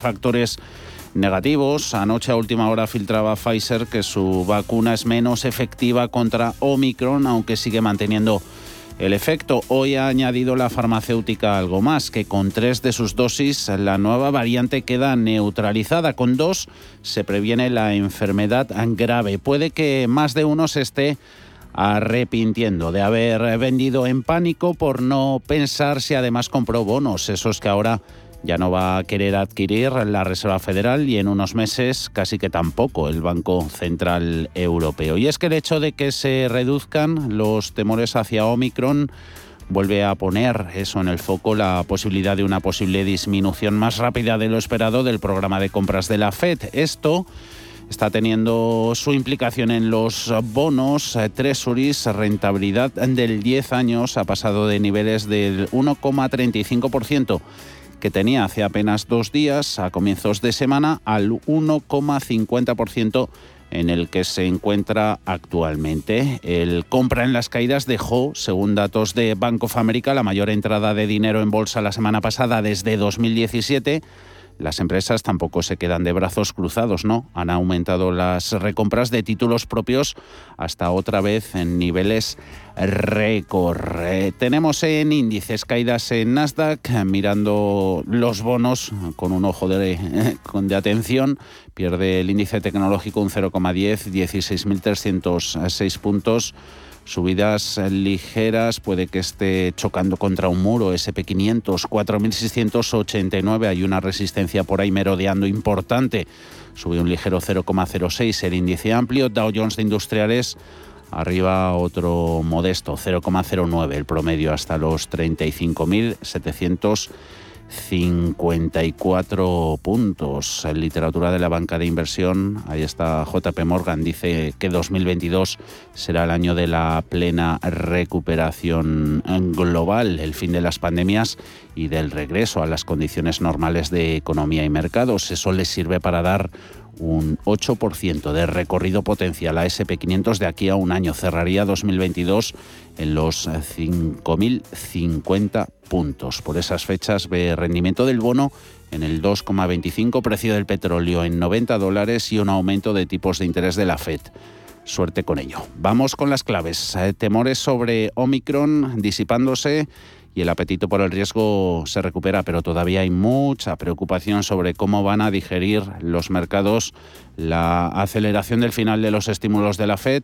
factores negativos. Anoche a última hora filtraba Pfizer que su vacuna es menos efectiva contra Omicron, aunque sigue manteniendo el efecto. Hoy ha añadido la farmacéutica algo más, que con tres de sus dosis la nueva variante queda neutralizada. Con dos se previene la enfermedad grave. Puede que más de uno se esté arrepintiendo de haber vendido en pánico por no pensar si además compró bonos, esos que ahora ya no va a querer adquirir la Reserva Federal y en unos meses casi que tampoco el Banco Central Europeo. Y es que el hecho de que se reduzcan los temores hacia Omicron vuelve a poner eso en el foco la posibilidad de una posible disminución más rápida de lo esperado del programa de compras de la Fed. Esto está teniendo su implicación en los bonos Treasuries. Rentabilidad del 10 años ha pasado de niveles del 1,35% que tenía hace apenas dos días, a comienzos de semana, al 1,50% en el que se encuentra actualmente. El compra en las caídas dejó, según datos de Bank of America, la mayor entrada de dinero en bolsa la semana pasada desde 2017 las empresas tampoco se quedan de brazos cruzados, ¿no? Han aumentado las recompras de títulos propios hasta otra vez en niveles récord. Eh, tenemos en índices caídas en Nasdaq, mirando los bonos con un ojo de, de atención. Pierde el índice tecnológico un 0,10, 16.306 puntos. Subidas ligeras, puede que esté chocando contra un muro, SP500, 4.689, hay una resistencia por ahí merodeando importante. Subió un ligero 0,06 el índice amplio, Dow Jones de Industriales arriba otro modesto 0,09 el promedio hasta los 35.700 54 puntos. En literatura de la banca de inversión, ahí está JP Morgan, dice que 2022 será el año de la plena recuperación global, el fin de las pandemias y del regreso a las condiciones normales de economía y mercados. Eso les sirve para dar un 8% de recorrido potencial a SP500 de aquí a un año. Cerraría 2022 en los 5.050 puntos. Por esas fechas ve rendimiento del bono en el 2,25, precio del petróleo en 90 dólares y un aumento de tipos de interés de la Fed. Suerte con ello. Vamos con las claves. Eh, temores sobre Omicron disipándose y el apetito por el riesgo se recupera, pero todavía hay mucha preocupación sobre cómo van a digerir los mercados la aceleración del final de los estímulos de la Fed.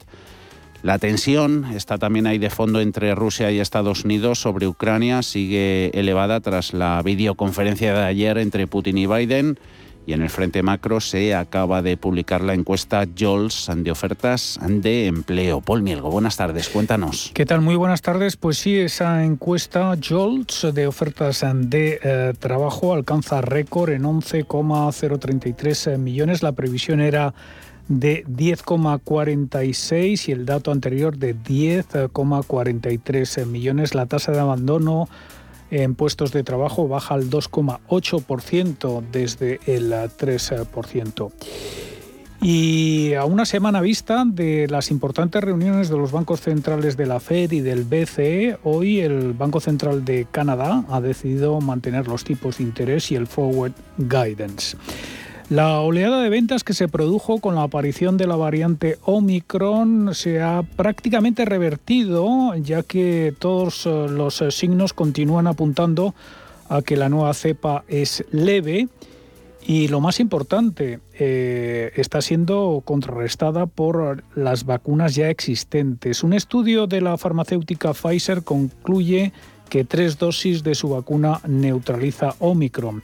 La tensión está también ahí de fondo entre Rusia y Estados Unidos sobre Ucrania, sigue elevada tras la videoconferencia de ayer entre Putin y Biden. Y en el frente macro se acaba de publicar la encuesta JOLS de ofertas de empleo. Paul Mielgo, buenas tardes, cuéntanos. ¿Qué tal? Muy buenas tardes. Pues sí, esa encuesta JOLS de ofertas de eh, trabajo alcanza récord en 11,033 millones. La previsión era de 10,46 y el dato anterior de 10,43 millones. La tasa de abandono en puestos de trabajo baja al 2,8% desde el 3%. Y a una semana vista de las importantes reuniones de los bancos centrales de la Fed y del BCE, hoy el Banco Central de Canadá ha decidido mantener los tipos de interés y el forward guidance. La oleada de ventas que se produjo con la aparición de la variante Omicron se ha prácticamente revertido, ya que todos eh, los eh, signos continúan apuntando a que la nueva cepa es leve y lo más importante, eh, está siendo contrarrestada por las vacunas ya existentes. Un estudio de la farmacéutica Pfizer concluye que tres dosis de su vacuna neutraliza Omicron.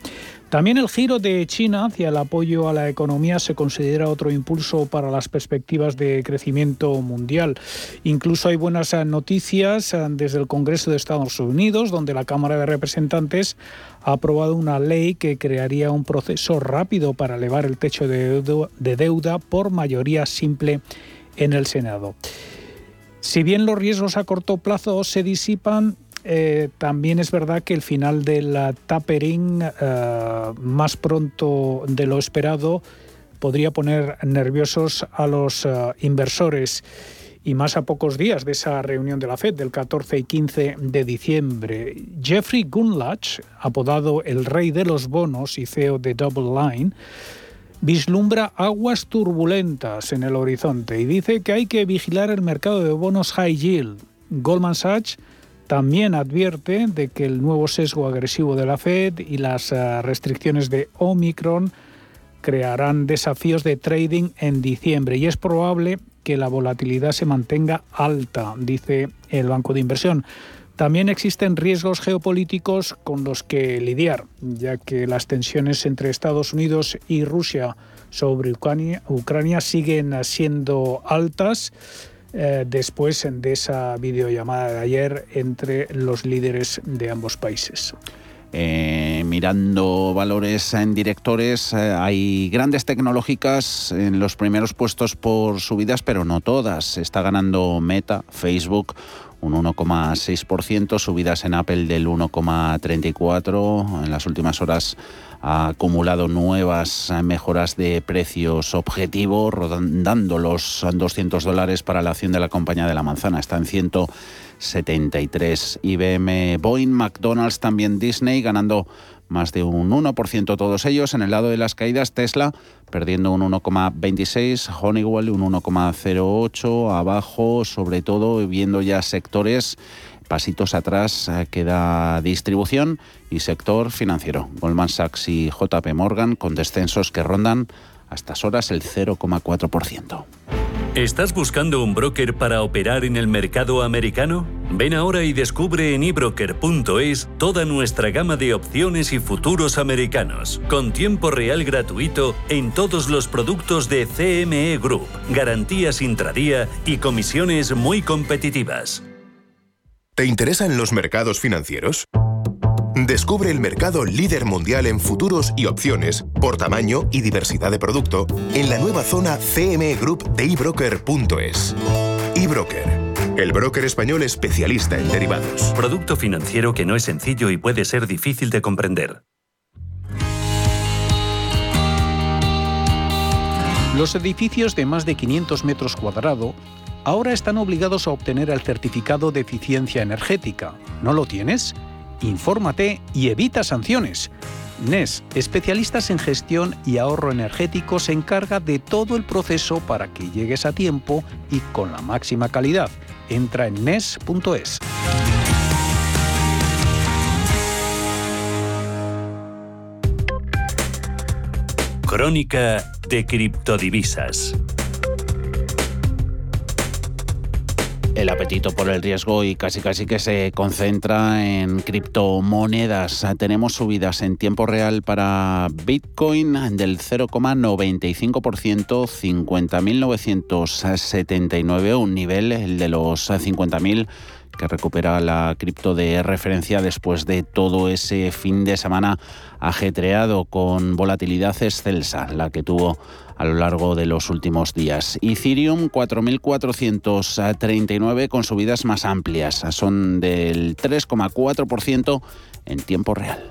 También el giro de China hacia el apoyo a la economía se considera otro impulso para las perspectivas de crecimiento mundial. Incluso hay buenas noticias eh, desde el Congreso de Estados Unidos, donde la Cámara de Representantes ha aprobado una ley que crearía un proceso rápido para elevar el techo de deuda por mayoría simple en el Senado. Si bien los riesgos a corto plazo se disipan, eh, también es verdad que el final del tapering eh, más pronto de lo esperado podría poner nerviosos a los eh, inversores. y más a pocos días de esa reunión de la Fed del 14 y 15 de diciembre. Jeffrey Gunlach, apodado el rey de los bonos y CEO de Double Line, vislumbra aguas turbulentas en el horizonte y dice que hay que vigilar el mercado de bonos high yield. Goldman Sachs también advierte de que el nuevo sesgo agresivo de la Fed y las eh, restricciones de Omicron crearán desafíos de trading en diciembre y es probable que la volatilidad se mantenga alta, dice el banco de inversión. También existen riesgos geopolíticos con los que lidiar, ya que las tensiones entre Estados Unidos y Rusia sobre Ucrania, siguen siendo altas eh, después de esa videollamada de ayer entre los líderes de ambos países. Eh, mirando valores en directores, eh, hay grandes tecnológicas en los primeros puestos por subidas, pero no todas. Está ganando Meta, Facebook, un 1,6%, subidas en Apple del 1,34%. En las últimas horas ha acumulado nuevas mejoras de precios objetivo, rondando los 200 dólares para la acción de la compañía de la manzana. Está en 100 73. IBM, Boeing, McDonald's, también Disney, ganando más de un 1% todos ellos. En el lado de las caídas, Tesla perdiendo un 1,26, Honeywell un 1,08, abajo, sobre todo viendo ya sectores pasitos atrás eh, queda distribución y sector financiero. Goldman Sachs y JP Morgan con descensos que rondan a estas horas el 0,4%. ¿Estás buscando un broker para operar en el mercado americano? Ven ahora y descubre en ebroker.es toda nuestra gama de opciones y futuros americanos, con tiempo real gratuito en todos los productos de CME Group, garantías intradía y comisiones muy competitivas. ¿Te interesan los mercados financieros? Descubre el mercado líder mundial en futuros y opciones por tamaño y diversidad de producto en la nueva zona CME Group de ebroker.es. eBroker, el broker español especialista en derivados. Producto financiero que no es sencillo y puede ser difícil de comprender. Los edificios de más de 500 metros cuadrados ahora están obligados a obtener el certificado de eficiencia energética. ¿No lo tienes? Infórmate y evita sanciones. NES, especialistas en gestión y ahorro energético, se encarga de todo el proceso para que llegues a tiempo y con la máxima calidad. Entra en NES.es. Crónica de criptodivisas. El apetito por el riesgo y casi casi que se concentra en criptomonedas. Tenemos subidas en tiempo real para Bitcoin del 0,95%, 50.979, un nivel, el de los 50.000 que recupera la cripto de referencia después de todo ese fin de semana ajetreado con volatilidad excelsa, la que tuvo a lo largo de los últimos días. Ethereum 4.439 con subidas más amplias, son del 3,4% en tiempo real.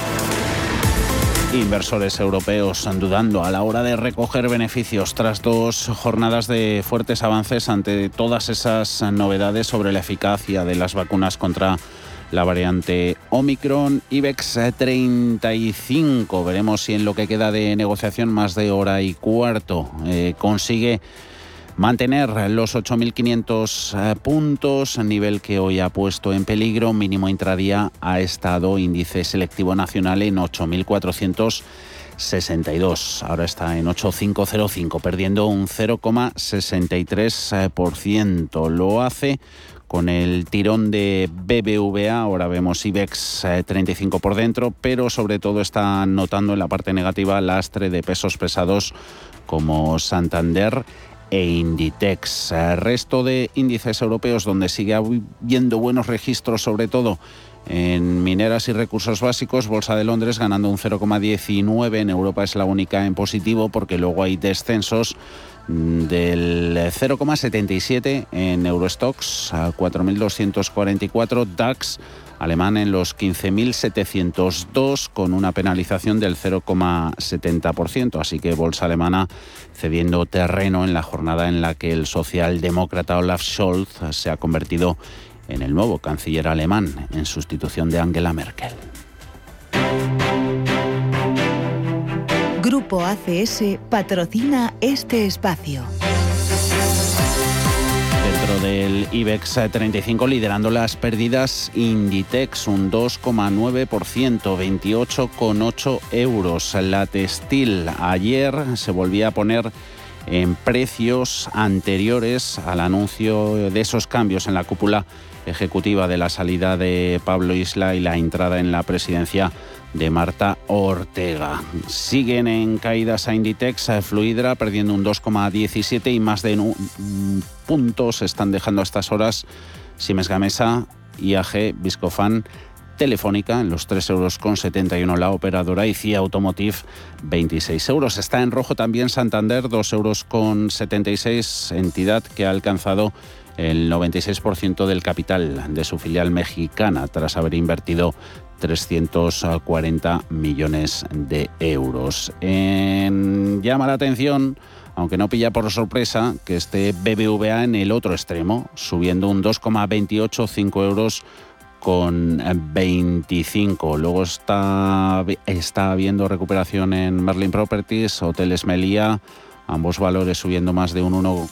Inversores europeos dudando a la hora de recoger beneficios tras dos jornadas de fuertes avances ante todas esas novedades sobre la eficacia de las vacunas contra la variante Omicron. IBEX 35, veremos si en lo que queda de negociación más de hora y cuarto eh, consigue mantener los 8.500 eh, puntos, nivel que hoy ha puesto en peligro. Mínimo intradía ha estado índice selectivo nacional en 8.462. Ahora está en 8.505, perdiendo un 0,63%. Lo hace con el tirón de BBVA, ahora vemos IBEX 35 eh, por dentro, pero sobre todo está notando en la parte negativa lastre de pesos pesados como Santander e Inditex. Resto de índices europeos donde sigue habiendo buenos registros, sobre todo en mineras y recursos básicos, Bolsa de Londres ganando un 0,19, en Europa es la única en positivo porque luego hay descensos del 0,77 en Eurostox a 4.244 DAX alemán en los 15.702 con una penalización del 0,70%. Así que bolsa alemana cediendo terreno en la jornada en la que el socialdemócrata Olaf Scholz se ha convertido en el nuevo canciller alemán en sustitución de Angela Merkel. Grupo ACS patrocina este espacio del IBEX 35 liderando las pérdidas Inditex un 2,9%, 28,8 euros. La textil ayer se volvía a poner en precios anteriores al anuncio de esos cambios en la cúpula ejecutiva de la salida de Pablo Isla y la entrada en la presidencia de Marta Ortega. Siguen en caídas a Inditex, a Fluidra perdiendo un 2,17 y más de un punto se están dejando a estas horas Siemens Gamesa, IAG, Viscofan, Telefónica en los 3,71 euros la operadora y CIA Automotive 26 euros. Está en rojo también Santander, 2,76 euros, entidad que ha alcanzado el 96% del capital de su filial mexicana tras haber invertido 340 millones de euros. llama la atención, aunque no pilla por sorpresa, que esté BBVA en el otro extremo, subiendo un 2,28, 5 euros con 25. Luego está, está habiendo recuperación en Merlin Properties, Hoteles Melía, ambos valores subiendo más de un 1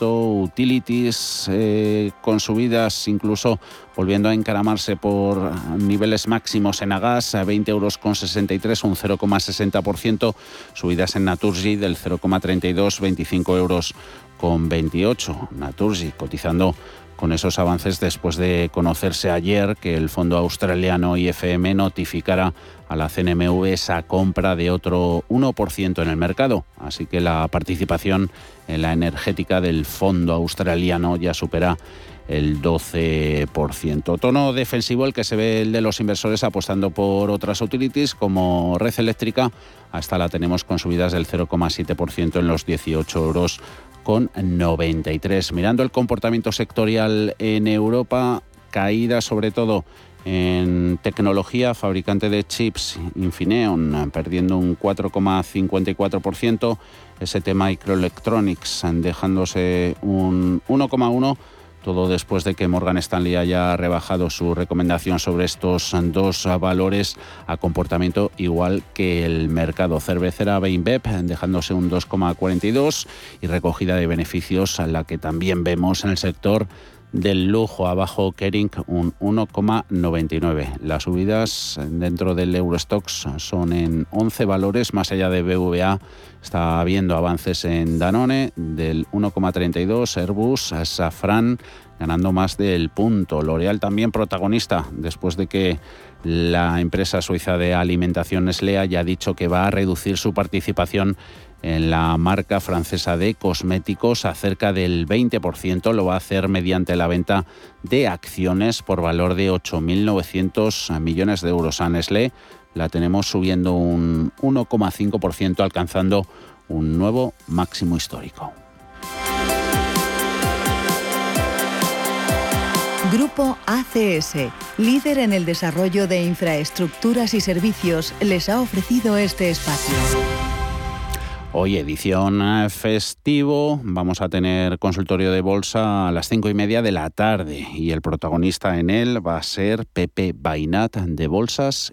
utilities eh, con subidas incluso volviendo a encaramarse por niveles máximos en Agas, a 20 euros con 63, un 0,60%, subidas en Naturgy del 0,32, 25 euros con 28, Naturgy cotizando con esos avances después de conocerse ayer que el fondo australiano IFM notificara a la CNMV esa compra de otro 1% en el mercado. Así que la participación en la energética del fondo australiano ya supera el 12%. Tono defensivo el que se ve el de los inversores apostando por otras utilities como red eléctrica. Hasta la tenemos con subidas del 0,7% en los 18 euros con 93. Mirando el comportamiento sectorial en Europa, caída sobre todo en tecnología, fabricante de chips Infineon, perdiendo un 4,54%, ST Microelectronics dejándose un 1,1%, todo después de que Morgan Stanley haya rebajado su recomendación sobre estos dos valores a comportamiento igual que el mercado. Cervecera Beinbeb dejándose un 2,42 y recogida de beneficios a la que también vemos en el sector del lujo abajo Kering un 1,99. Las subidas dentro del Eurostox son en 11 valores, más allá de BVA está habiendo avances en Danone del 1,32, Airbus, Safran ganando más del punto. L'Oreal también protagonista después de que la empresa suiza de alimentación Nestlé haya dicho que va a reducir su participación en la marca francesa de cosméticos a cerca del 20%. Lo va a hacer mediante la venta de acciones por valor de 8.900 millones de euros. A Nestlé la tenemos subiendo un 1,5%, alcanzando un nuevo máximo histórico. Grupo ACS, líder en el desarrollo de infraestructuras y servicios, les ha ofrecido este espacio. Hoy edición festivo, vamos a tener consultorio de bolsa a las cinco y media de la tarde y el protagonista en él va a ser Pepe Bainat de Bolsas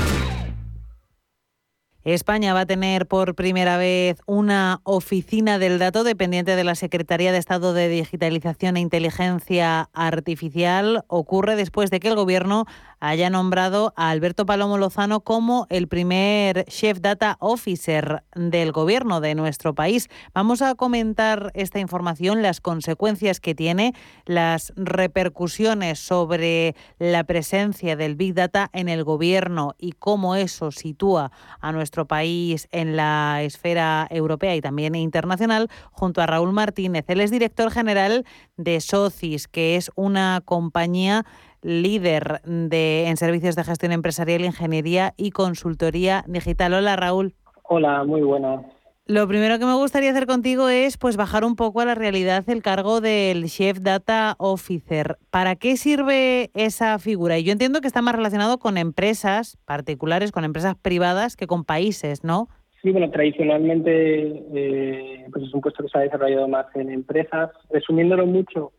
España va a tener por primera vez una oficina del dato dependiente de la Secretaría de Estado de Digitalización e Inteligencia Artificial. Ocurre después de que el Gobierno haya nombrado a Alberto Palomo Lozano como el primer Chef Data Officer del Gobierno de nuestro país. Vamos a comentar esta información, las consecuencias que tiene, las repercusiones sobre la presencia del Big Data en el Gobierno y cómo eso sitúa a nuestro nuestro país en la esfera europea y también internacional, junto a Raúl Martínez. Él es director general de Socis, que es una compañía líder de, en servicios de gestión empresarial, ingeniería y consultoría digital. Hola, Raúl. Hola, muy buenas. Lo primero que me gustaría hacer contigo es pues bajar un poco a la realidad el cargo del Chef Data Officer. ¿Para qué sirve esa figura? Y yo entiendo que está más relacionado con empresas particulares, con empresas privadas que con países, ¿no? Sí, bueno, tradicionalmente eh, pues es un puesto que se ha desarrollado más en empresas. Resumiéndolo mucho,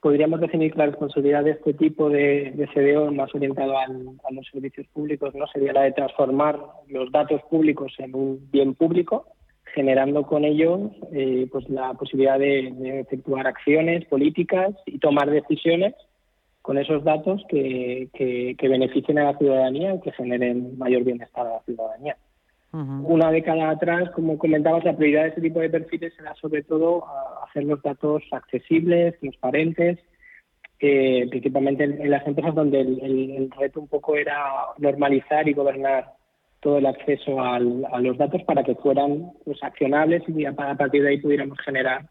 podríamos definir que la responsabilidad de este tipo de, de CDO más orientado a los servicios públicos no sería la de transformar los datos públicos en un bien público, generando con ello eh, pues la posibilidad de, efectuar acciones políticas y tomar decisiones con esos datos que, que, beneficien a la ciudadanía y que generen mayor bienestar a la ciudadanía. Una década atrás, como comentabas, la prioridad de este tipo de perfiles era sobre todo hacer los datos accesibles, transparentes, eh, principalmente en, las empresas donde el reto un poco era normalizar y gobernar todo el acceso a los datos para que fueran pues, accionables y a, partir de ahí pudiéramos generar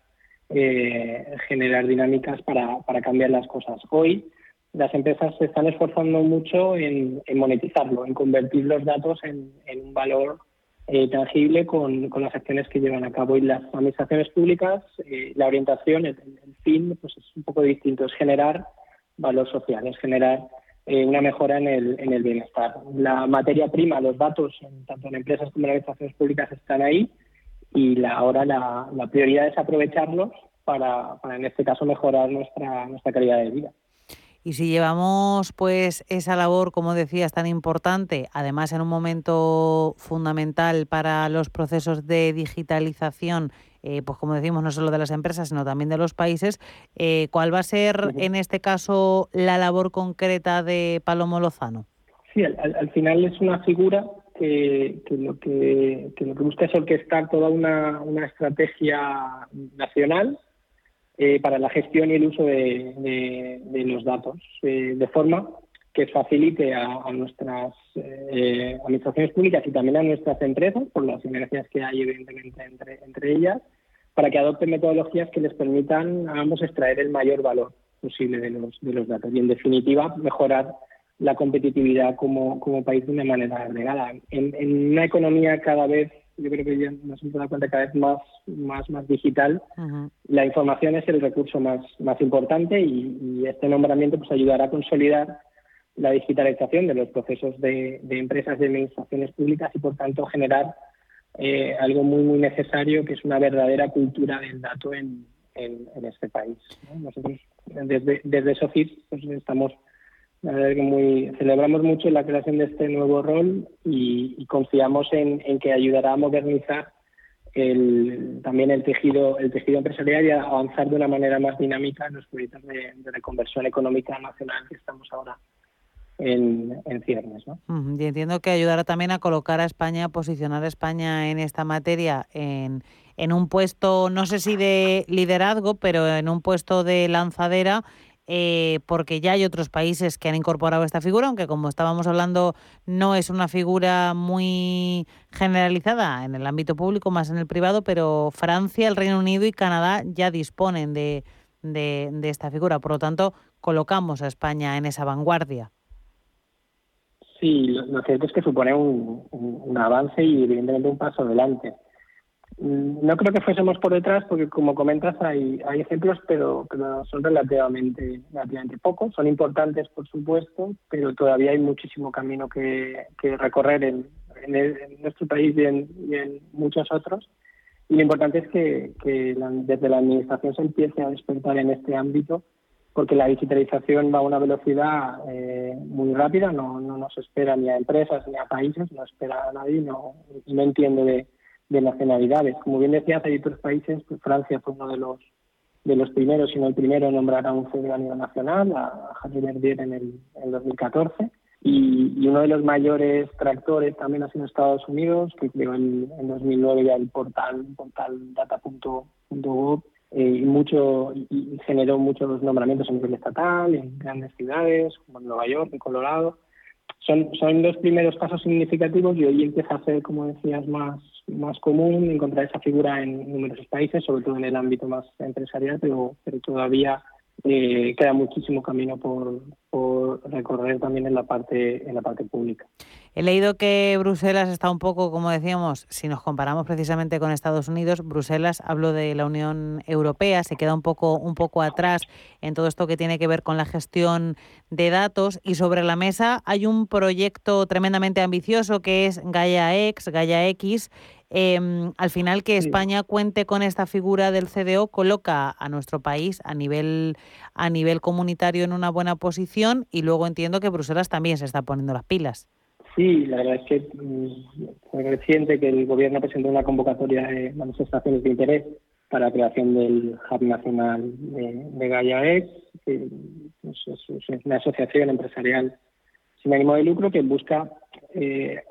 eh, generar dinámicas para, para, cambiar las cosas. Hoy las empresas se están esforzando mucho en, monetizarlo, en convertir los datos en, un valor eh, tangible con, con, las acciones que llevan a cabo. Y las administraciones públicas, eh, la orientación, el, el, fin, pues es un poco distinto, es generar valor social, es generar eh, una mejora en el, en el bienestar. La materia prima, los datos, tanto en empresas como en administraciones públicas, están ahí y la, ahora la, la prioridad es aprovecharlos para, para, en este caso, mejorar nuestra, nuestra calidad de vida. Y si llevamos pues esa labor, como decías, tan importante, además en un momento fundamental para los procesos de digitalización eh, pues como decimos, no solo de las empresas, sino también de los países. Eh, ¿Cuál va a ser, en este caso, la labor concreta de Palomo Lozano? Sí, al, final es una figura que, lo que, lo que busca es orquestar toda una, una estrategia nacional eh, para la gestión y el uso de, los datos, de forma que facilite a, nuestras eh, administraciones públicas y también a nuestras empresas, por las sinergias que hay evidentemente entre, entre ellas, para que adopten metodologías que les permitan a ambos extraer el mayor valor posible de los, de los datos y, en definitiva, mejorar la competitividad como, como país de una manera agregada. En, en una economía cada vez yo creo que ya nos hemos dado cuenta cada vez más, más, más digital, la información es el recurso más, más importante y, este nombramiento pues ayudará a consolidar la digitalización de los procesos de, de empresas y administraciones públicas y por tanto generar eh, algo muy muy necesario que es una verdadera cultura del dato en, en, este país. Nosotros desde, desde SOFIT pues, estamos muy, celebramos mucho la creación de este nuevo rol y, confiamos en, que ayudará a modernizar el, también el tejido el tejido empresarial y a avanzar de una manera más dinámica en los proyectos de, reconversión económica nacional que estamos ahora en, en ciernes. ¿no? Y entiendo que ayudará también a colocar a España, posicionar a España en esta materia en, en un puesto, no sé si de liderazgo, pero en un puesto de lanzadera eh, porque ya hay otros países que han incorporado esta figura, aunque como estábamos hablando no es una figura muy generalizada en el ámbito público, más en el privado, pero Francia, el Reino Unido y Canadá ya disponen de, esta figura. Por lo tanto, colocamos a España en esa vanguardia. Sí, lo, cierto es que supone un avance y evidentemente un paso adelante. Mm, no creo que fuésemos por detrás porque, como comentas, hay, hay ejemplos, pero, son relativamente, relativamente pocos. Son importantes, por supuesto, pero todavía hay muchísimo camino que, recorrer en, nuestro país y en, muchos otros. Y lo importante es que, desde la Administración se empiece a despertar en este ámbito, porque la digitalización va a una velocidad eh, muy rápida, no, no nos espera ni a empresas ni a países, no espera a nadie no, y no entiende de de nacionalidades. Como bien decías, hay otros países, pues Francia fue uno de los de los primeros, si no el primero, en nombrar a un CDO a nivel nacional, a Javier Verdier en el en 2014. Y, uno de los mayores tractores también ha sido Estados Unidos, que creó en, en 2009 ya el portal, portal data.gov, y, mucho, y generó muchos nombramientos a nivel estatal, en grandes ciudades, como en Nueva York, en Colorado. Son, son los primeros pasos significativos y hoy empieza a ser, como decías, más, más común encontrar esa figura en numerosos países, sobre todo en el ámbito más empresarial, pero, pero todavía eh, queda muchísimo camino por, por, recorrer también en la parte en la parte pública. He leído que Bruselas está un poco, como decíamos, si nos comparamos precisamente con Estados Unidos, Bruselas, hablo de la Unión Europea, se queda un poco un poco atrás en todo esto que tiene que ver con la gestión de datos y sobre la mesa hay un proyecto tremendamente ambicioso que es Gaia X, Gaia X Em, al final que España cuente con esta figura del CDO coloca a nuestro país a nivel a nivel comunitario en una buena posición y luego entiendo que Bruselas también se está poniendo las pilas. Sí, la verdad es que mm, fue reciente que el gobierno presentó una convocatoria de manifestaciones de interés para la creación del Hub Nacional de, de que es, una asociación empresarial sin ánimo de lucro que busca eh,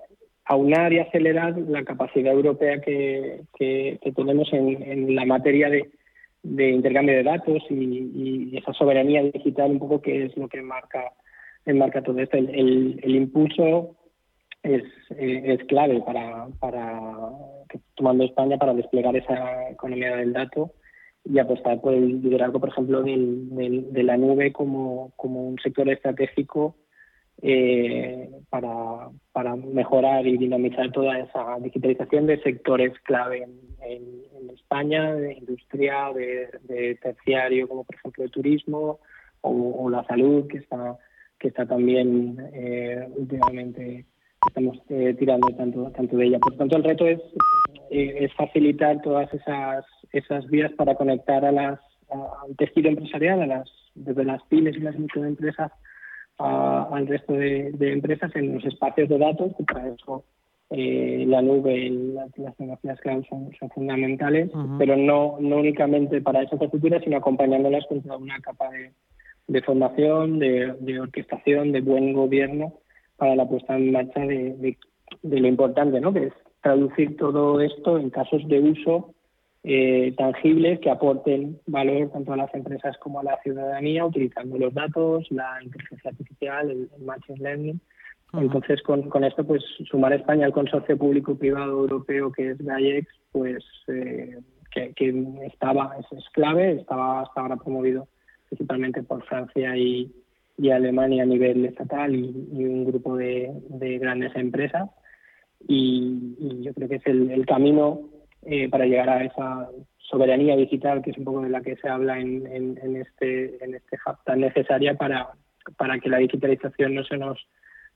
aunar y acelerar la capacidad europea que, tenemos en, la materia de, intercambio de datos y, esa soberanía digital un poco que es lo que marca enmarca todo esto. El, impulso es, es clave para, para tomando España para desplegar esa economía del dato y apostar por el liderazgo, por ejemplo, de la nube como, como un sector estratégico eh, para, para mejorar y dinamizar toda esa digitalización de sectores clave en, España, de industria, de, terciario, como por ejemplo el turismo o, la salud, que está, que está también eh, últimamente estamos eh, tirando tanto, tanto de ella. Por tanto, el reto es, es facilitar todas esas, esas vías para conectar a las, al tejido empresarial, a las, desde las pymes y las microempresas, al resto de, empresas en los espacios de datos, y para eso eh, la nube las, tecnologías cloud son, fundamentales, pero no, no únicamente para esa infraestructura, sino acompañándolas con toda una capa de, formación, de, orquestación, de buen gobierno para la puesta en marcha de, lo importante, ¿no? que es traducir todo esto en casos de uso eh, tangibles que aporten valor tanto a las empresas como a la ciudadanía utilizando los datos, la inteligencia artificial, el, machine learning. Entonces, con, con, esto, pues sumar a España al consorcio público-privado europeo que es GAIEX, pues eh, que, estaba, es, clave, estaba hasta ahora promovido principalmente por Francia y, Alemania a nivel estatal y, un grupo de, grandes empresas. Y, yo creo que es el, camino eh, para llegar a esa soberanía digital, que es un poco de la que se habla en, en, este, en este hub tan necesaria para, para que la digitalización no se nos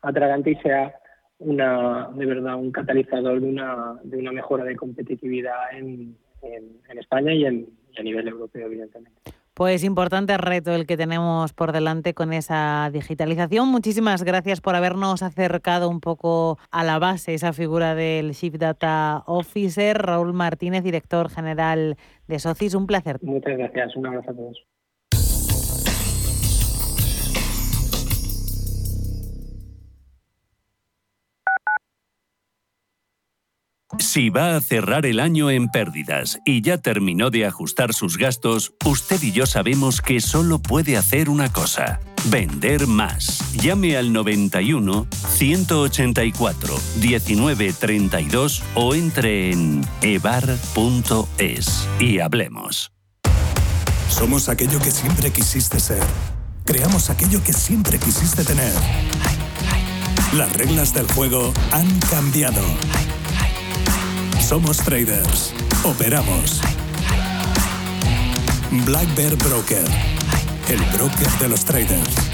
atragante y sea una de verdad un catalizador de una, de una mejora de competitividad en, en, España y, en, a nivel europeo, evidentemente. Pues importante reto el que tenemos por delante con esa digitalización. Muchísimas gracias por habernos acercado un poco a la base, esa figura del Chief Data Officer, Raúl Martínez, director general de SOCIS. Un placer. Muchas gracias. Un abrazo a todos. Si va a cerrar el año en pérdidas y ya terminó de ajustar sus gastos, usted y yo sabemos que solo puede hacer una cosa. Vender más. Llame al 91 184 1932 o entre en evar.es y hablemos. Somos aquello que siempre quisiste ser. Creamos aquello que siempre quisiste tener. Las reglas del juego han cambiado somos traders. Operamos. Black Bear Broker. El broker de los traders.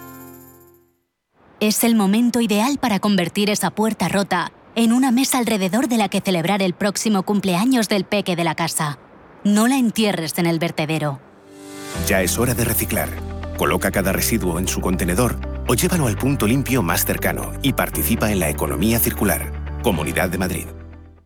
Es el momento ideal para convertir esa puerta rota en una mesa alrededor de la que celebrar el próximo cumpleaños del peque de la casa. No la entierres en el vertedero. Ya es hora de reciclar. Coloca cada residuo en su contenedor o llévalo al punto limpio más cercano y participa en la economía circular. Comunidad de Madrid.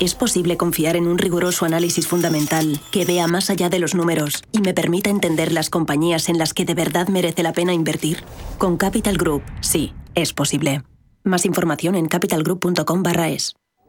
¿Es posible confiar en un riguroso análisis fundamental que vea más allá de los números y me permita entender las compañías en las que de verdad merece la pena invertir? Con Capital Group, sí, es posible. Más información en capitalgroup.com/es.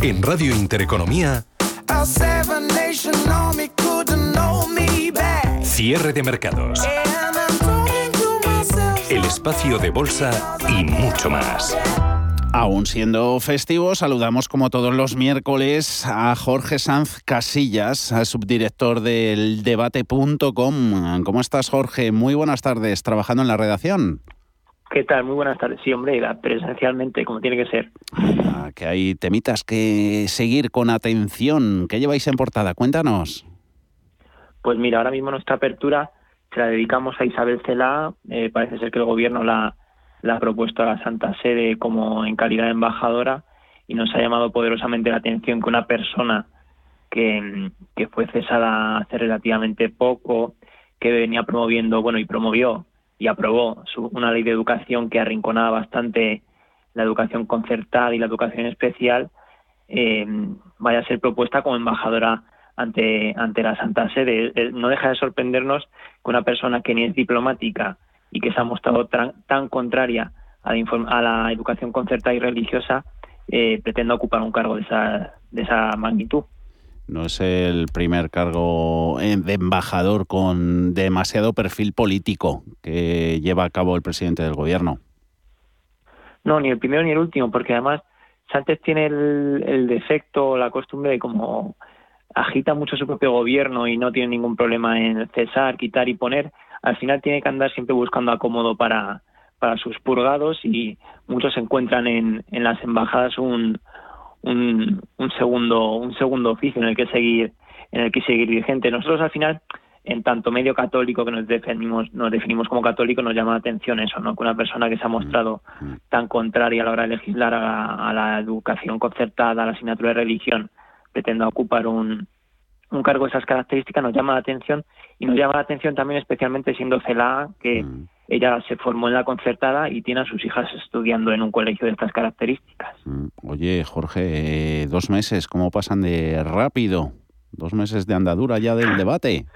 En Radio Intereconomía, cierre de mercados, el espacio de bolsa y mucho más. Aún siendo festivo, saludamos como todos los miércoles a Jorge Sanz Casillas, subdirector del debate.com. ¿Cómo estás, Jorge? Muy buenas tardes, trabajando en la redacción. ¿Qué tal? Muy buenas tardes. Sí, hombre, presencialmente, como tiene que ser. Ah, que hay temitas que seguir con atención. ¿Qué lleváis en portada? Cuéntanos. Pues mira, ahora mismo nuestra apertura se la dedicamos a Isabel Celá. Eh, parece ser que el gobierno la, ha propuesto a la Santa Sede como en calidad de embajadora y nos ha llamado poderosamente la atención que una persona que, que fue cesada hace relativamente poco, que venía promoviendo, bueno, y promovió y aprobó una ley de educación que arrinconaba bastante la educación concertada y la educación especial, eh, vaya a ser propuesta como embajadora ante, ante la Santa Sede. Eh, no deja de sorprendernos que una persona que ni es diplomática y que se ha mostrado tan, contraria a la, educación concertada y religiosa eh, pretenda ocupar un cargo de esa, de esa magnitud. No es el primer cargo eh, de embajador con demasiado perfil político que lleva a cabo el presidente del gobierno. No, ni el primero ni el último, porque además Sánchez tiene el, defecto, la costumbre de como agita mucho su propio gobierno y no tiene ningún problema en cesar, quitar y poner, al final tiene que andar siempre buscando acomodo para, para sus purgados y muchos encuentran en, en las embajadas un, un, segundo un segundo oficio en el que seguir en el que seguir vigente. Nosotros al final en tanto medio católico que nos definimos nos definimos como católico nos llama la atención eso, ¿no? Que una persona que se ha mostrado mm, mm. tan contraria a la hora de legislar a, la educación concertada, a la asignatura de religión, pretenda ocupar un, un cargo de esas características nos llama la atención y nos llama la atención también especialmente siendo CELA que mm. Ella se formó en la concertada y tiene a sus hijas estudiando en un colegio de estas características. Mm. Oye, Jorge, eh, dos meses, ¿cómo pasan de rápido? Dos meses de andadura ya del debate.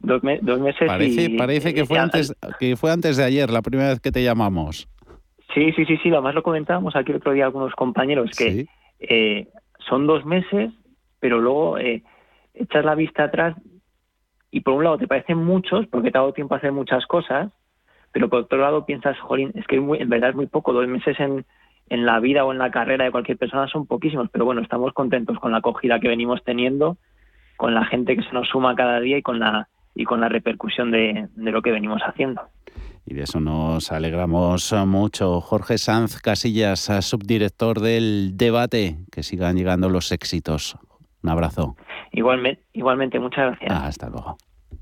Dos, meses parece, parece que fue antes que fue antes de ayer la primera vez que te llamamos sí sí sí sí lo más lo comentábamos aquí el otro día algunos compañeros que eh, son dos meses pero luego eh, echas la vista atrás y por un lado te parecen muchos porque te ha dado tiempo a hacer muchas cosas, pero por otro lado piensas, jolín, es que en verdad es muy poco, dos meses en, en la vida o en la carrera de cualquier persona son poquísimos, pero bueno, estamos contentos con la acogida que venimos teniendo, con la gente que se nos suma cada día y con la y con la repercusión de, de lo que venimos haciendo. Y de eso nos alegramos mucho. Jorge Sanz Casillas, subdirector del debate, que sigan llegando los éxitos. Un abrazo. Igualmente, igualmente muchas gracias. hasta luego.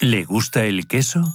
¿Le gusta el queso?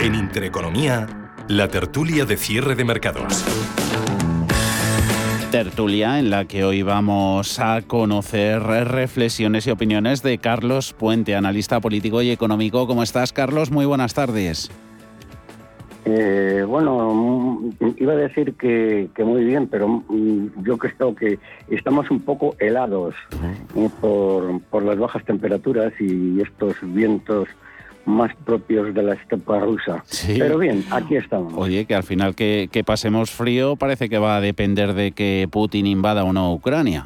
En Intereconomía, la tertulia de cierre de mercados. Tertulia en la que hoy vamos a conocer reflexiones y opiniones de Carlos Puente, analista político y económico. ¿Cómo estás, Carlos? Muy buenas tardes. Eh, bueno, mm, iba a decir que, muy bien, pero mm, yo creo que estamos un poco helados eh, por, las bajas temperaturas y estos vientos más propios de la estepa rusa. Pero bien, aquí estamos. Oye, que al final que, que, pasemos frío parece que va a depender de que Putin invada o no Ucrania.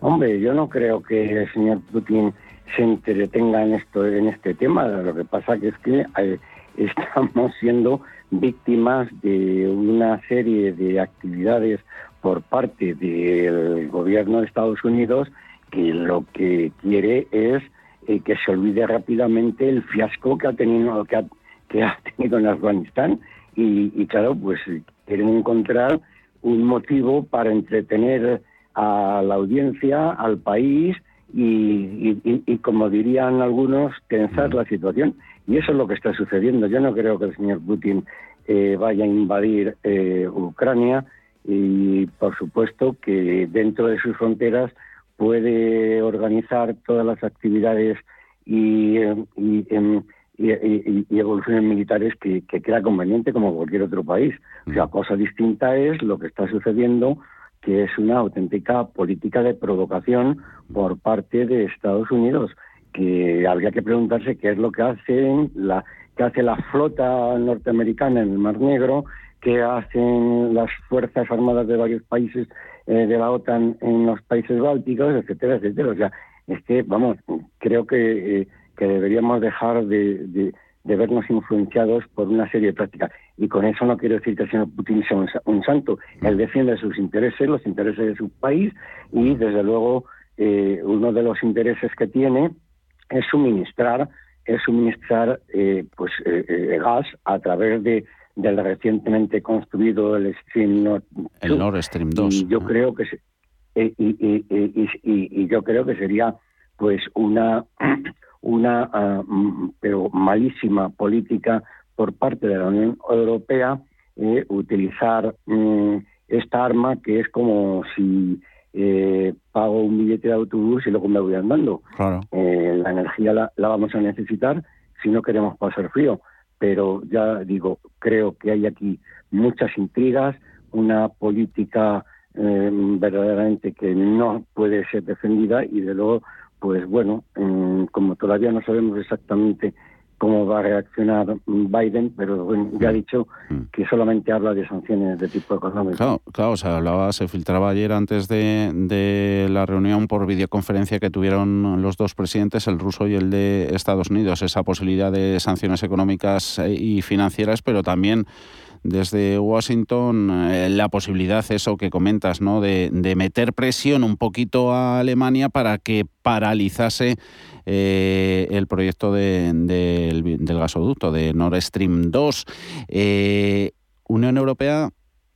Hombre, yo no creo que el señor Putin se entretenga en esto en este tema. Lo que pasa que es que eh, estamos siendo víctimas de una serie de actividades por parte del gobierno de Estados Unidos que lo que quiere es eh, que se olvide rápidamente el fiasco que ha tenido que ha, tenido en Afganistán. Y, claro pues quieren encontrar un motivo para entretener a la audiencia al país y, y como dirían algunos tensar la situación y eso es lo que está sucediendo. Yo no creo que el señor Putin eh, vaya a invadir eh, Ucrania y, por supuesto, que dentro de sus fronteras puede organizar todas las actividades y, em, evoluciones militares que, que crea conveniente como cualquier otro país. O sea, mm. cosa distinta es lo que está sucediendo que es una auténtica política de provocación por parte de Estados Unidos, que habría que preguntarse qué es lo que hacen la que hace la flota norteamericana en el Mar Negro, qué hacen las fuerzas armadas de varios países eh, de la OTAN en los países bálticos, etcétera, etcétera. O sea, es que, vamos, creo que, eh, que deberíamos dejar de, de, vernos influenciados por una serie de prácticas. Y con eso no quiero decir que el señor Putin sea un, santo. Él defiende sus intereses, los intereses de su país, y desde luego eh, uno de los intereses que tiene es suministrar es suministrar eh, pues eh, gas a través de del recientemente construido el Stream Nord el Nord Stream 2 y yo creo que y, y, y, yo creo que sería pues una una mm, pero malísima política por parte de la Unión Europea eh, utilizar mm, esta arma que es como si eh, billete de autobús y luego me voy andando. Eh, la energía la, vamos a necesitar si no queremos pasar frío. Pero ya digo, creo que hay aquí muchas intrigas, una política eh, verdaderamente que no puede ser defendida y de luego, pues bueno, mm, como todavía no sabemos exactamente cómo va a reaccionar Biden, pero ya ha mm. dicho mm. que solamente habla de sanciones de tipo económico. Claro, claro se hablaba, se filtraba ayer antes de, de, la reunión por videoconferencia que tuvieron los dos presidentes, el ruso y el de Estados Unidos, esa posibilidad de sanciones económicas eh, y financieras, pero también desde Washington eh, la posibilidad, eso que comentas, ¿no? De, de, meter presión un poquito a Alemania para que paralizase eh, el proyecto de, del gasoducto de Nord Stream 2. Eh, Unión Europea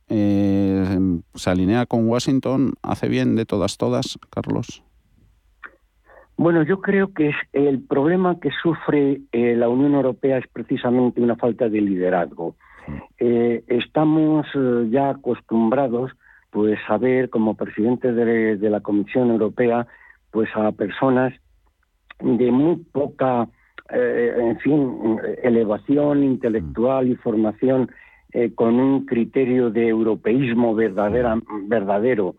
se alinea con Washington, hace bien de todas, todas, Carlos. Bueno, yo creo que el problema que sufre la Unión Europea es precisamente una falta de liderazgo. Eh, estamos eh, ya acostumbrados pues a ver como presidente de, la Comisión Europea pues a personas de muy poca eh, en fin elevación intelectual y formación con un criterio de europeísmo verdadera, verdadero.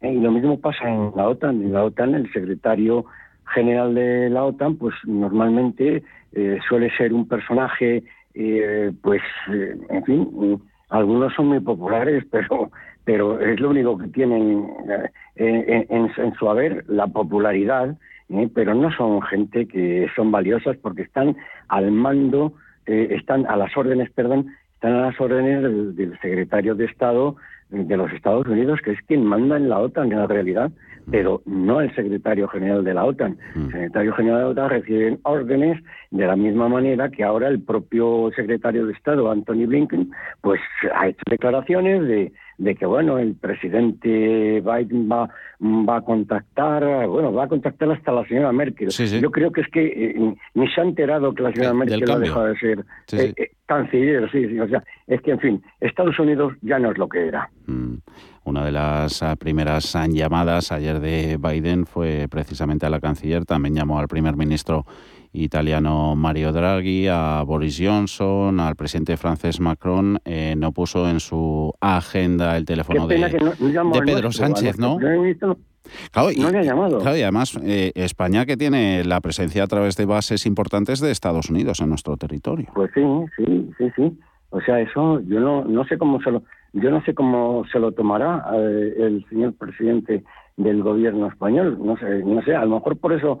Y lo mismo pasa en la OTAN. En la OTAN el secretario general de la OTAN pues normalmente suele ser un personaje eh, pues, eh, en fin, algunos son muy populares, pero, pero es lo único que tienen eh, en, su haber, la popularidad, pero no son gente que son valiosas porque están al mando, están a las órdenes, perdón, están a las órdenes del, secretario de Estado de los Estados Unidos, que es quien manda en la OTAN en la realidad pero no el secretario general de la OTAN. El mm. secretario general de la OTAN recibe órdenes de la misma manera que ahora el propio secretario de Estado, Anthony Blinken, pues ha hecho declaraciones de, de que, bueno, el presidente Biden va, va a contactar, bueno, va a contactar hasta la señora Merkel. Yo creo que es que eh, ni se ha enterado que la señora Merkel ha dejado de ser eh, eh, canciller, sí, o sea, es que, en fin, Estados Unidos ya no es lo que era. Mm. Una de las ah, primeras llamadas ayer de Biden fue precisamente a la canciller, también llamó al primer ministro italiano Mario Draghi, a Boris Johnson, al presidente francés Macron, eh, no puso en su agenda el teléfono de, Pedro Sánchez, ¿no? Claro, y, llamado. Claro, y además eh, España que tiene la presencia a través de bases importantes de Estados Unidos en nuestro territorio. Pues sí, sí, sí, sí. O sea, eso yo no, no sé cómo se lo yo no sé cómo se lo tomará eh, el señor presidente del gobierno español. No sé, no sé. A lo mejor por eso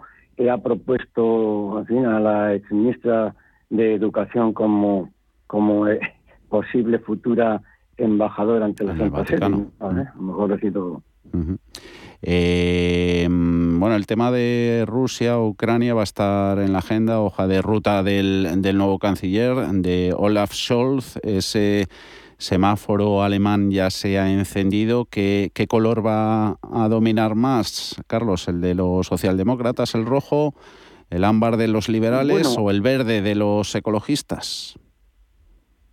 ha propuesto, en fin, a la exministra de Educación como como eh, posible futura embajadora ante la Santa Sede. A lo mejor decir todo. Eh, bueno, el tema de Rusia, Ucrania va a estar en la agenda, hoja de ruta del, del nuevo canciller, de Olaf Scholz, ese semáforo alemán ya se ha encendido. ¿Qué, ¿Qué, color va a dominar más, Carlos? ¿El de los socialdemócratas, el rojo, el ámbar de los liberales o el verde de los ecologistas?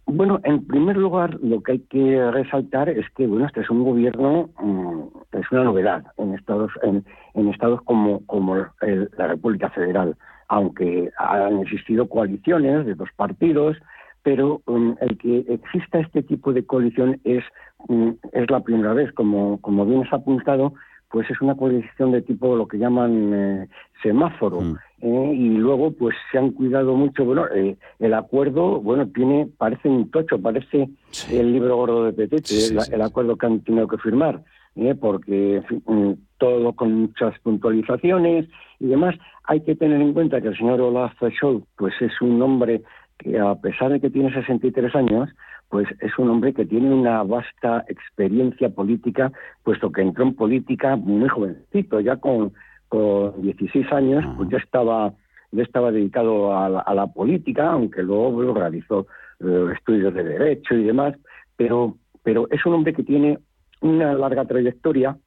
Bueno, en primer lugar, lo que hay que resaltar es que bueno, este es un gobierno, mm, es una novedad en estados, en, en estados como, como la República Federal, aunque han existido coaliciones de dos partidos, pero um, el que exista este tipo de coalición es, um, es la primera vez, como, como bien has apuntado, pues es una coalición de tipo lo que llaman eh, semáforo. Mm. eh, y luego, pues se han cuidado mucho. Bueno, eh, el acuerdo, bueno, tiene, parece un tocho, parece el libro gordo de Petete, Sí, el, sí, el acuerdo que han tenido que firmar, eh, porque en fin, mm, todo con muchas puntualizaciones y demás. Hay que tener en cuenta que el señor Olaf Scholz, pues es un hombre que a pesar de que tiene 63 años, pues es un hombre que tiene una vasta experiencia política, puesto que entró en política muy jovencito, ya con, con 16 años, pues ya estaba ya estaba dedicado a la, a la política, aunque luego realizó eh, estudios de derecho y demás, pero pero es un hombre que tiene una larga trayectoria,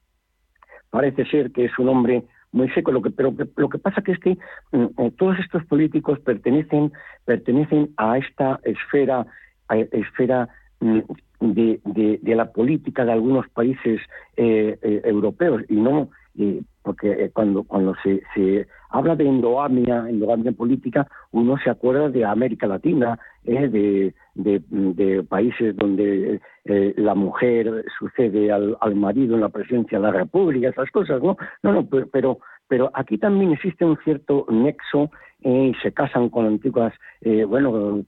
parece ser que es un hombre muy seco, lo que, pero lo que pasa que es que mm, eh, todos estos políticos pertenecen, pertenecen a esta esfera, a esfera mm, de, de- de la política de algunos países eh, eh, europeos y no eh, porque cuando cuando se, se habla de endogamia, endogamia política, uno se acuerda de América Latina, eh, de, de, de países donde eh, la mujer sucede al, al marido en la presidencia de la República, esas cosas, ¿no? No, no, pero, pero, pero aquí también existe un cierto nexo eh, y se casan con antiguas, eh, bueno,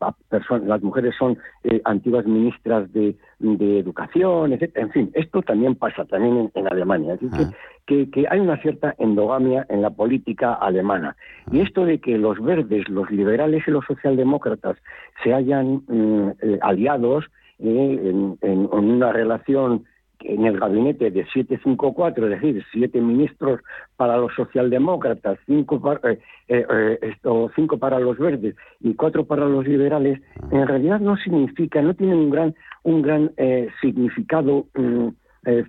las mujeres son eh, antiguas ministras de, de educación, etc. En fin, esto también pasa también en, en Alemania. Así que, que, que hay una cierta endogamia en la política alemana. Y esto de que los verdes, los liberales y los socialdemócratas se hayan mm, eh, aliados en, en- en una relación en el gabinete de 754, es decir, siete ministros para los socialdemócratas, cinco para, eh, eh, eh, cinco para los verdes y cuatro para los liberales, en realidad no significa, no tiene un gran, un gran eh, significado mm,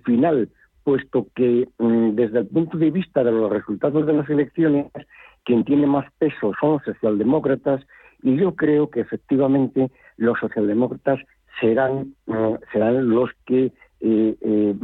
final, puesto que mm, desde el punto de vista de los resultados de las elecciones, quien tiene más peso son los socialdemócratas y yo creo que efectivamente los socialdemócratas serán, mm, serán los que eh, eh,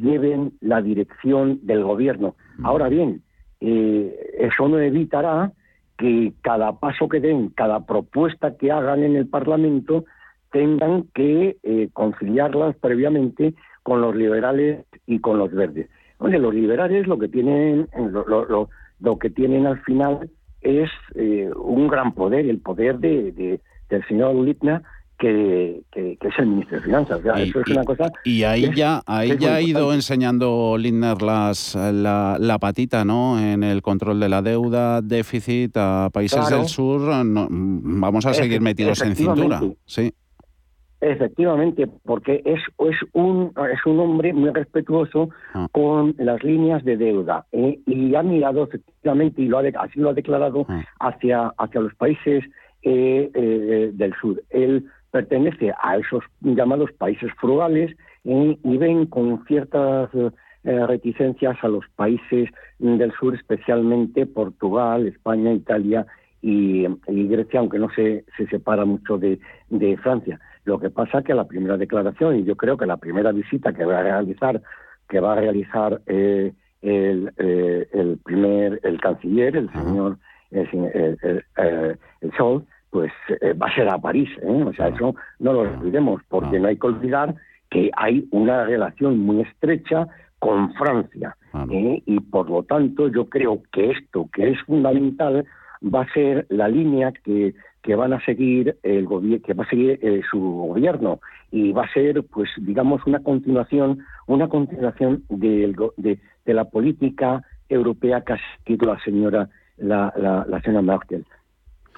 lleven la dirección del gobierno. Ahora bien, eh, eso no evitará que cada paso que den, cada propuesta que hagan en el Parlamento, tengan que eh, conciliarlas previamente con los liberales y con los verdes. Oye, los liberales lo que tienen, lo, lo- lo- lo que tienen al final es eh, un gran poder, el poder de, de- del señor Lipna, que, que- que es el ministro de Finanzas. O sea, Y- eso es y- una cosa. Y ahí es- ya, ahí ya ha ido enseñando Lindner las, la, la patita, ¿no? En el control de la deuda, déficit a países Claro. del sur. no, vamos a seguir Efe- metidos en cintura. Sí. Efectivamente, porque es, es, un, es un hombre muy respetuoso Ah. con las líneas de deuda ¿eh? y ha mirado efectivamente, y lo ha así lo ha declarado, Ah. hacia, hacia los países eh, eh, del sur. Él pertenece a esos llamados países frugales ¿eh? y ven con ciertas eh, eh, reticencias a los países del sur, especialmente Portugal, España, Italia y, y Grecia, aunque no se, se separa mucho de, de Francia. Lo que pasa que la primera declaración, y yo creo que la primera visita que va a realizar, que va a realizar eh, el, eh, el primer, el canciller, el señor el, señor- el, el, eh, el Scholz, pues eh, va a ser a París. ¿eh? O sea, eso no lo olvidemos, porque no hay que olvidar que hay una relación muy estrecha con Francia. ¿eh? Y por lo tanto, yo creo que esto, que es fundamental, va a ser la línea que, que van a seguir el gobierno, que va a seguir eh, su gobierno y va a ser, pues, digamos, una continuación, una continuación de, de la política europea que ha seguido la señora, la, la, la señora Merkel.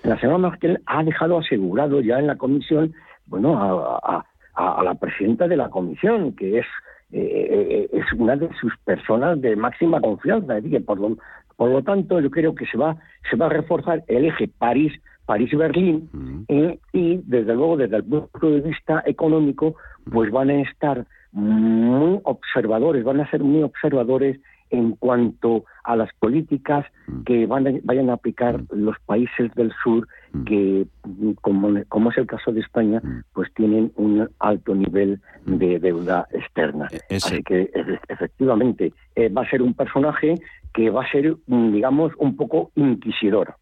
La señora Merkel ha dejado asegurado ya en la comisión, bueno, a, a- a- a la presidenta de la comisión, que es eh, eh, es una de sus personas de máxima confianza. Es decir, por lo, por lo tanto, yo creo que se va, se va a reforzar el eje París, París-Berlín, eh, y desde luego, desde el punto de vista económico, pues van a estar muy observadores, van a ser muy observadores en cuanto a las políticas que van a- vayan a aplicar los países del sur que, mm, como, como es el caso de España, pues tienen un alto nivel de deuda externa. Así que efe- efectivamente eh, va a ser un personaje que va a ser, mm, digamos, un poco inquisidor.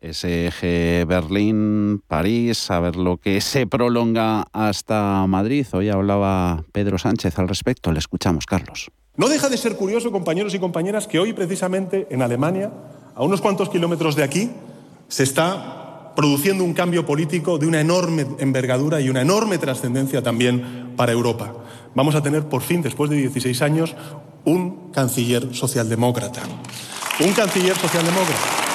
ese eje Berlín-París, a ver lo que se prolonga hasta Madrid. Hoy hablaba Pedro Sánchez al respecto. Le escuchamos, Carlos. No deja de ser curioso, compañeros y compañeras, que hoy precisamente en Alemania, a unos cuantos kilómetros de aquí, se está produciendo un cambio político de una enorme envergadura y una enorme trascendencia también para Europa. Vamos a tener por fin, después de 16 años, un canciller socialdemócrata. Un canciller socialdemócrata.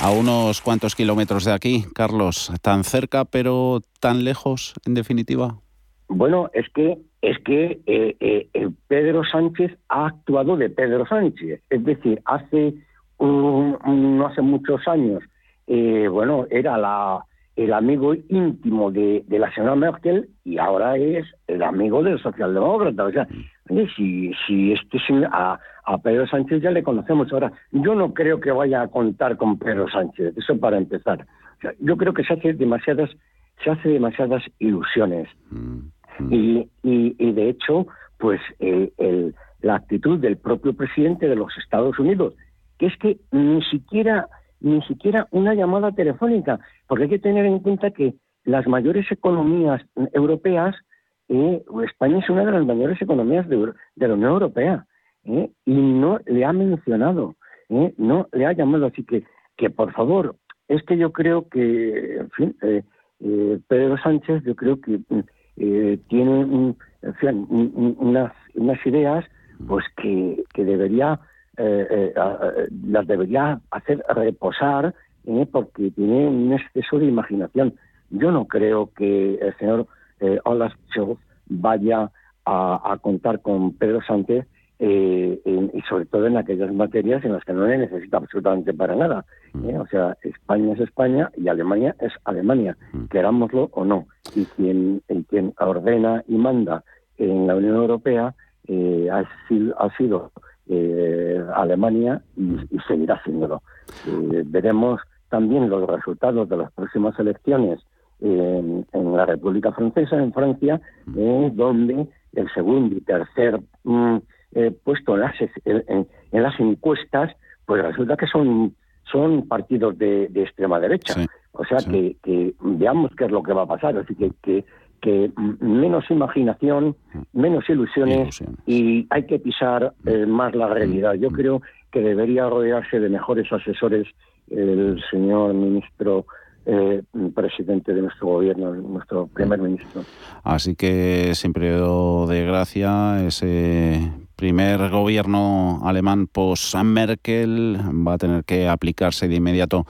A unos cuantos kilómetros de aquí, Carlos, tan cerca pero tan lejos, en definitiva. Bueno, es que es que eh, eh, Pedro Sánchez ha actuado de Pedro Sánchez, es decir, hace no hace muchos años, eh, bueno, era el amigo íntimo de, la señora Merkel y ahora es el amigo del socialdemócrata. O sea, si, si este a, Pedro Sánchez ya le conocemos ahora, yo no creo que vaya a contar con Pedro Sánchez, eso para empezar. yo creo que se hace demasiadas, se hace demasiadas ilusiones. Mm. Y, y, de hecho, pues el, la actitud del propio presidente de los Estados Unidos, que es que ni siquiera ni siquiera una llamada telefónica, porque hay que tener en cuenta que las mayores economías europeas, eh, España es una de las mayores economías de, la Unión Europea, eh, y no le ha mencionado, eh, no le ha llamado, así que, que por favor, es que yo creo que, en fin, Pedro Sánchez, yo creo que tiene unas, unas ideas pues que, que debería eh, eh, eh, las debería hacer reposar porque tiene un exceso de imaginación. Yo no creo que el señor Olaf Scholz vaya a, contar con Pedro Sánchez y sobre todo en aquellas materias en las que no le necesita absolutamente para nada. Mm. O sea, España es España y Alemania es Alemania, mm. querámoslo o no. Y quien, quien ordena y manda en la Unión Europea ha sido, ha sido eh, Alemania y, seguirá haciéndolo. Eh, veremos también los resultados de las próximas elecciones en, la República Francesa, en Francia, eh, donde el segundo y tercer mm, puesto en las, en, las, encuestas, pues resulta que son, son partidos de, extrema derecha. o sea que, que, veamos qué es lo que va a pasar. Así que, que que menos imaginación, menos ilusiones, y hay que pisar eh, más la realidad. Yo creo que debería rodearse de mejores asesores el señor ministro eh, presidente de nuestro gobierno, nuestro primer ministro. Así que periodo de gracia, ese primer gobierno alemán post-Merkel va a tener que aplicarse de inmediato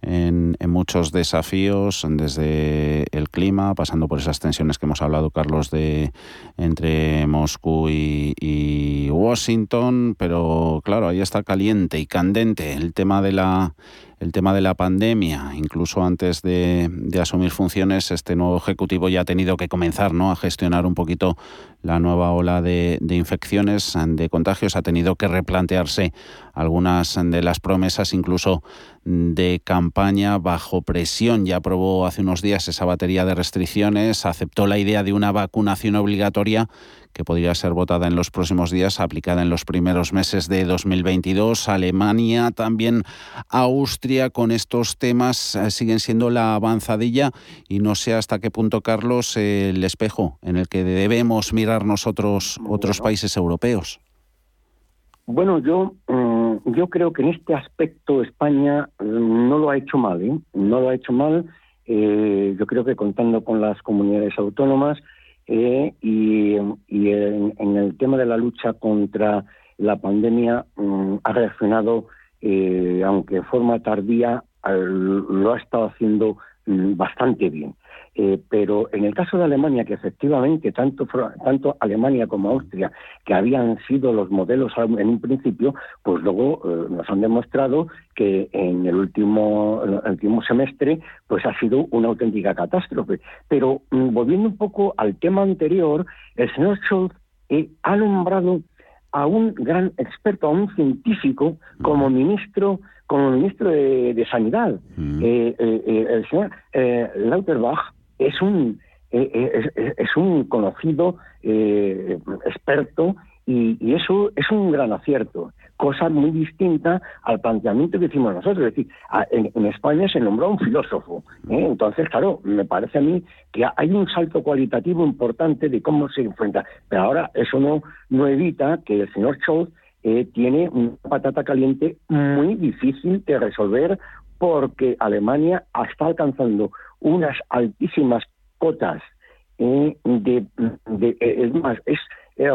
en, muchos desafíos, desde el clima, pasando por esas tensiones que hemos hablado, Carlos, de entre Moscú y, Washington, pero claro, ahí está caliente y candente el tema de la el tema de la pandemia. Incluso antes de, asumir funciones, este nuevo ejecutivo ya ha tenido que comenzar ¿no? a gestionar un poquito la nueva ola de, de, infecciones, de contagios. Ha tenido que replantearse algunas de las promesas, incluso de campaña bajo presión. Ya aprobó hace unos días esa batería de restricciones, aceptó la idea de una vacunación obligatoria que podría ser votada en los próximos días, aplicada en los primeros meses de 2022. Alemania, también Austria, con estos temas eh, siguen siendo la avanzadilla y no sé hasta qué punto, Carlos, el espejo en el que debemos mirar nosotros otros países europeos. Bueno, yo, mm, yo creo que en este aspecto España mm, no lo ha hecho mal, ¿eh? no lo ha hecho mal. Eh, yo creo que contando con las comunidades autónomas eh, y, en, el tema de la lucha contra la pandemia mm, ha reaccionado, aunque de forma tardía, lo ha estado haciendo bastante bien. Eh, pero en el caso de Alemania, que efectivamente tanto, tanto Alemania como Austria, que habían sido los modelos en un principio, pues luego eh, nos han demostrado que en el último, el último semestre pues ha sido una auténtica catástrofe. Pero mm, volviendo un poco al tema anterior, el señor Scholz eh, ha nombrado a un gran experto, a un científico como ministro como ministro de, Sanidad. Mm. el señor Lauterbach es un, eh, eh, es, un conocido eh, experto y, eso es un gran acierto. cosa muy distinta al planteamiento que hicimos nosotros. Es decir, en, España se nombró un filósofo. ¿eh? Entonces, claro, me parece a mí que hay un salto cualitativo importante de cómo se enfrenta. Pero ahora eso no, no evita que el señor Scholz tiene una patata caliente muy difícil de resolver porque Alemania está alcanzando unas altísimas cotas eh, de, es más, es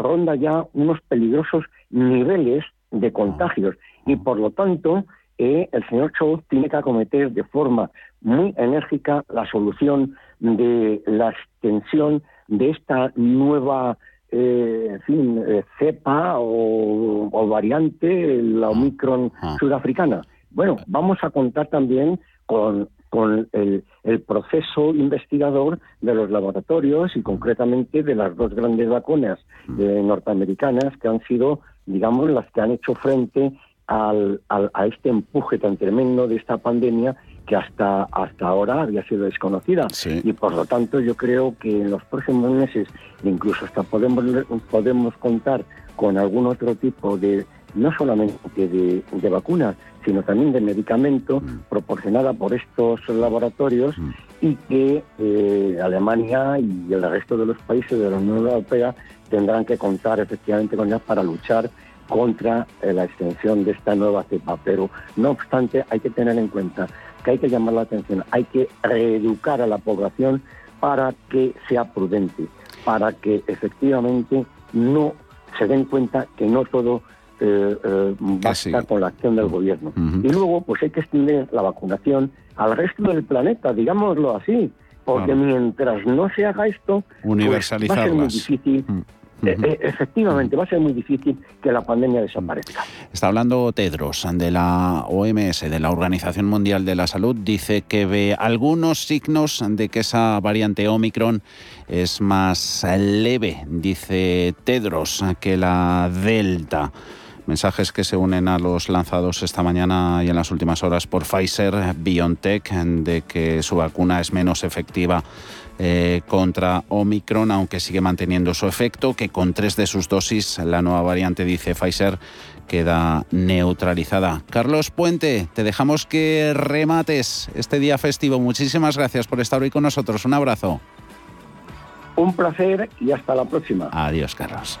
ronda ya unos peligrosos niveles de contagios y por lo tanto eh, el señor Scholz tiene que acometer de forma muy enérgica la solución de la extensión de esta nueva eh, fin, eh, cepa o, variante, la Omicron sudafricana. Bueno, vamos a contar también con, con el, el, proceso investigador de los laboratorios y concretamente de las dos grandes vacunas norteamericanas que han sido digamos, las que han hecho frente al, a este empuje tan tremendo de esta pandemia que hasta, hasta ahora había sido desconocida. Y por lo tanto yo creo que en los próximos meses, incluso hasta podemos, podemos contar con algún otro tipo de, no solamente de, de vacunas, sino también de medicamento mm. proporcionada por estos laboratorios mm. y que eh, Alemania y el resto de los países de la Unión Europea tendrán que contar efectivamente con ellas para luchar contra eh, la extensión de esta nueva cepa. Pero no obstante, hay que tener en cuenta que hay que llamar la atención, hay que reeducar a la población para que sea prudente, para que efectivamente no se den cuenta que no todo eh, eh, basta con la acción del gobierno. Y luego, pues hay que extender la vacunación al resto del planeta, digámoslo así, porque mientras no se haga esto, pues, va a ser muy difícil. Eh, eh, efectivamente, va a ser muy difícil que la pandemia desaparezca. Está hablando Tedros de la OMS, de la Organización Mundial de la Salud. Dice que ve algunos signos de que esa variante Omicron es más leve, dice Tedros, que la Delta. Mensajes que se unen a los lanzados esta mañana y en las últimas horas por Pfizer, BioNTech, de que su vacuna es menos efectiva eh, contra Omicron, aunque sigue manteniendo su efecto, que con tres de sus dosis la nueva variante, dice Pfizer, queda neutralizada. Carlos Puente, te dejamos que remates este día festivo. Muchísimas gracias por estar hoy con nosotros. Un abrazo. Un placer y hasta la próxima. Adiós, Carlos.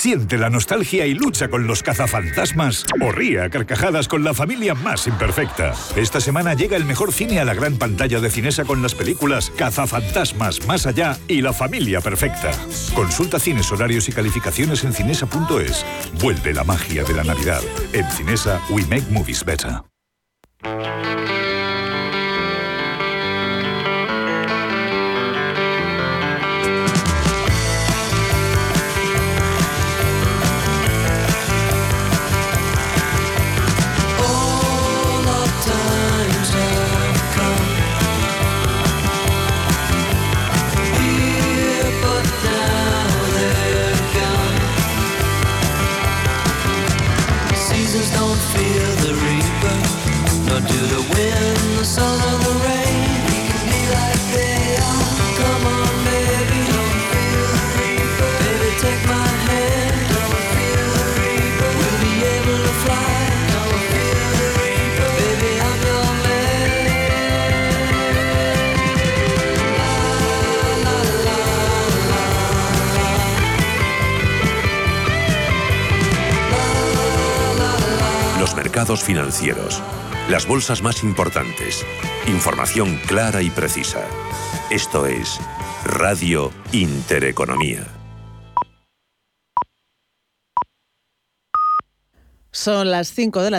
Siente la nostalgia y lucha con los cazafantasmas o ría a carcajadas con la familia más imperfecta. Esta semana llega el mejor cine a la gran pantalla de Cinesa con las películas Cazafantasmas, Más Allá y La Familia Perfecta. Consulta cines, horarios y calificaciones en cinesa.es. Vuelve la magia de la Navidad. En Cinesa, we make movies better. Financieros, las bolsas más importantes, información clara y precisa. Esto es Radio Intereconomía. Son las 5 de la tarde.